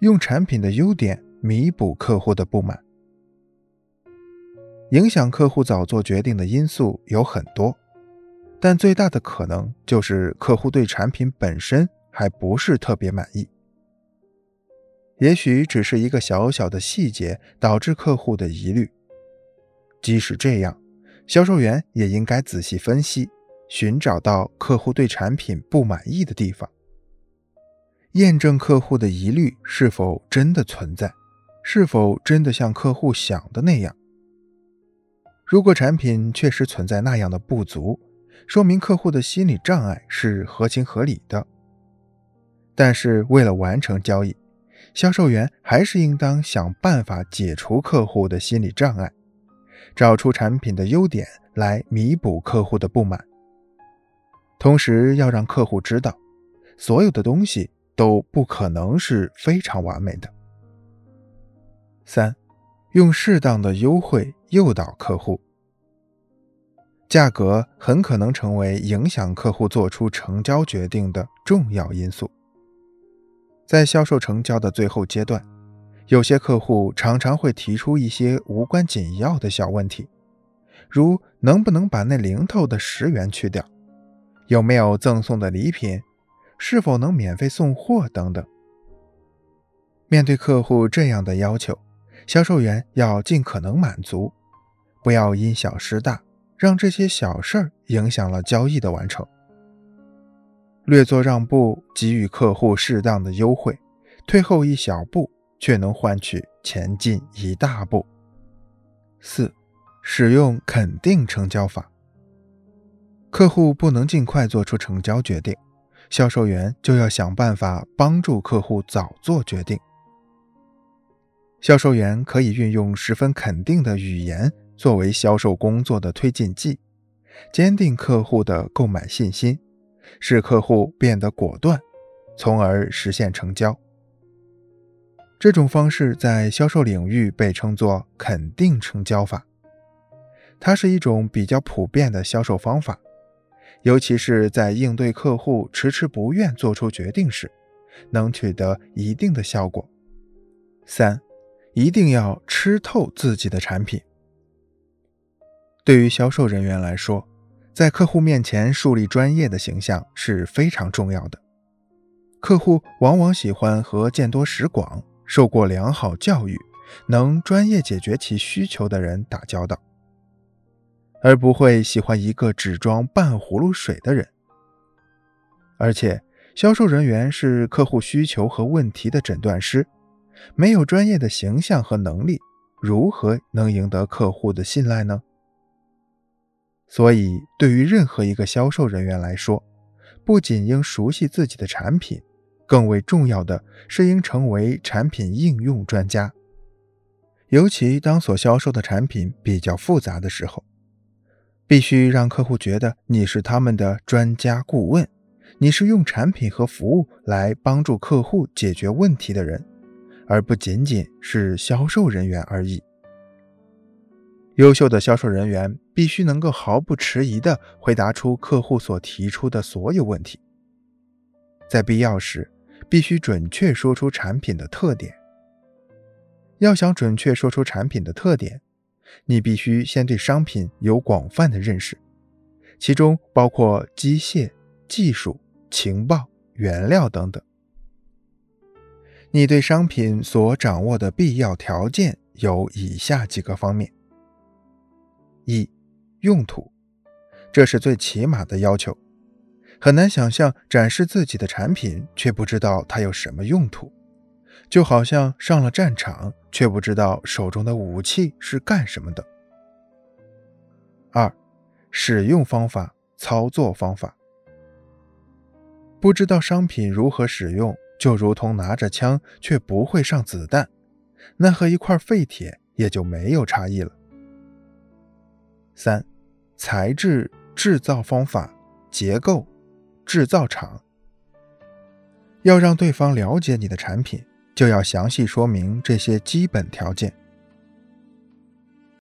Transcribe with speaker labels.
Speaker 1: 用产品的优点弥补客户的不满。影响客户早做决定的因素有很多，但最大的可能就是客户对产品本身还不是特别满意。也许只是一个小小的细节导致客户的疑虑。即使这样，销售员也应该仔细分析，寻找到客户对产品不满意的地方，验证客户的疑虑是否真的存在，是否真的像客户想的那样。如果产品确实存在那样的不足，说明客户的心理障碍是合情合理的。但是为了完成交易，销售员还是应当想办法解除客户的心理障碍，找出产品的优点来弥补客户的不满。同时要让客户知道，所有的东西都不可能是非常完美的。三，用适当的优惠诱导客户。价格很可能成为影响客户做出成交决定的重要因素。在销售成交的最后阶段，有些客户常常会提出一些无关紧要的小问题，如能不能把那零头的十元去掉，有没有赠送的礼品，是否能免费送货等等。面对客户这样的要求，销售员要尽可能满足，不要因小失大，让这些小事儿影响了交易的完成。略作让步，给予客户适当的优惠，退后一小步，却能换取前进一大步。四、使用肯定成交法。客户不能尽快做出成交决定，销售员就要想办法帮助客户早做决定。销售员可以运用十分肯定的语言作为销售工作的推进剂，坚定客户的购买信心。使客户变得果断，从而实现成交。这种方式在销售领域被称作“肯定成交法”。它是一种比较普遍的销售方法，尤其是在应对客户迟迟不愿做出决定时，能取得一定的效果。三，一定要吃透自己的产品。对于销售人员来说，在客户面前树立专业的形象是非常重要的。客户往往喜欢和见多识广、受过良好教育、能专业解决其需求的人打交道，而不会喜欢一个只装半葫芦水的人。而且，销售人员是客户需求和问题的诊断师，没有专业的形象和能力，如何能赢得客户的信赖呢？所以，对于任何一个销售人员来说，不仅应熟悉自己的产品，更为重要的是应成为产品应用专家。尤其当所销售的产品比较复杂的时候，必须让客户觉得你是他们的专家顾问，你是用产品和服务来帮助客户解决问题的人，而不仅仅是销售人员而已。优秀的销售人员必须能够毫不迟疑地回答出客户所提出的所有问题，在必要时必须准确说出产品的特点。要想准确说出产品的特点，你必须先对商品有广泛的认识，其中包括机械、技术、情报、原料等等。你对商品所掌握的必要条件有以下几个方面。一、用途，这是最起码的要求。很难想象展示自己的产品却不知道它有什么用途，就好像上了战场却不知道手中的武器是干什么的。二、使用方法、操作方法，不知道商品如何使用，就如同拿着枪却不会上子弹，那和一块废铁也就没有差异了。三、材质、制造方法、结构、制造厂。要让对方了解你的产品，就要详细说明这些基本条件，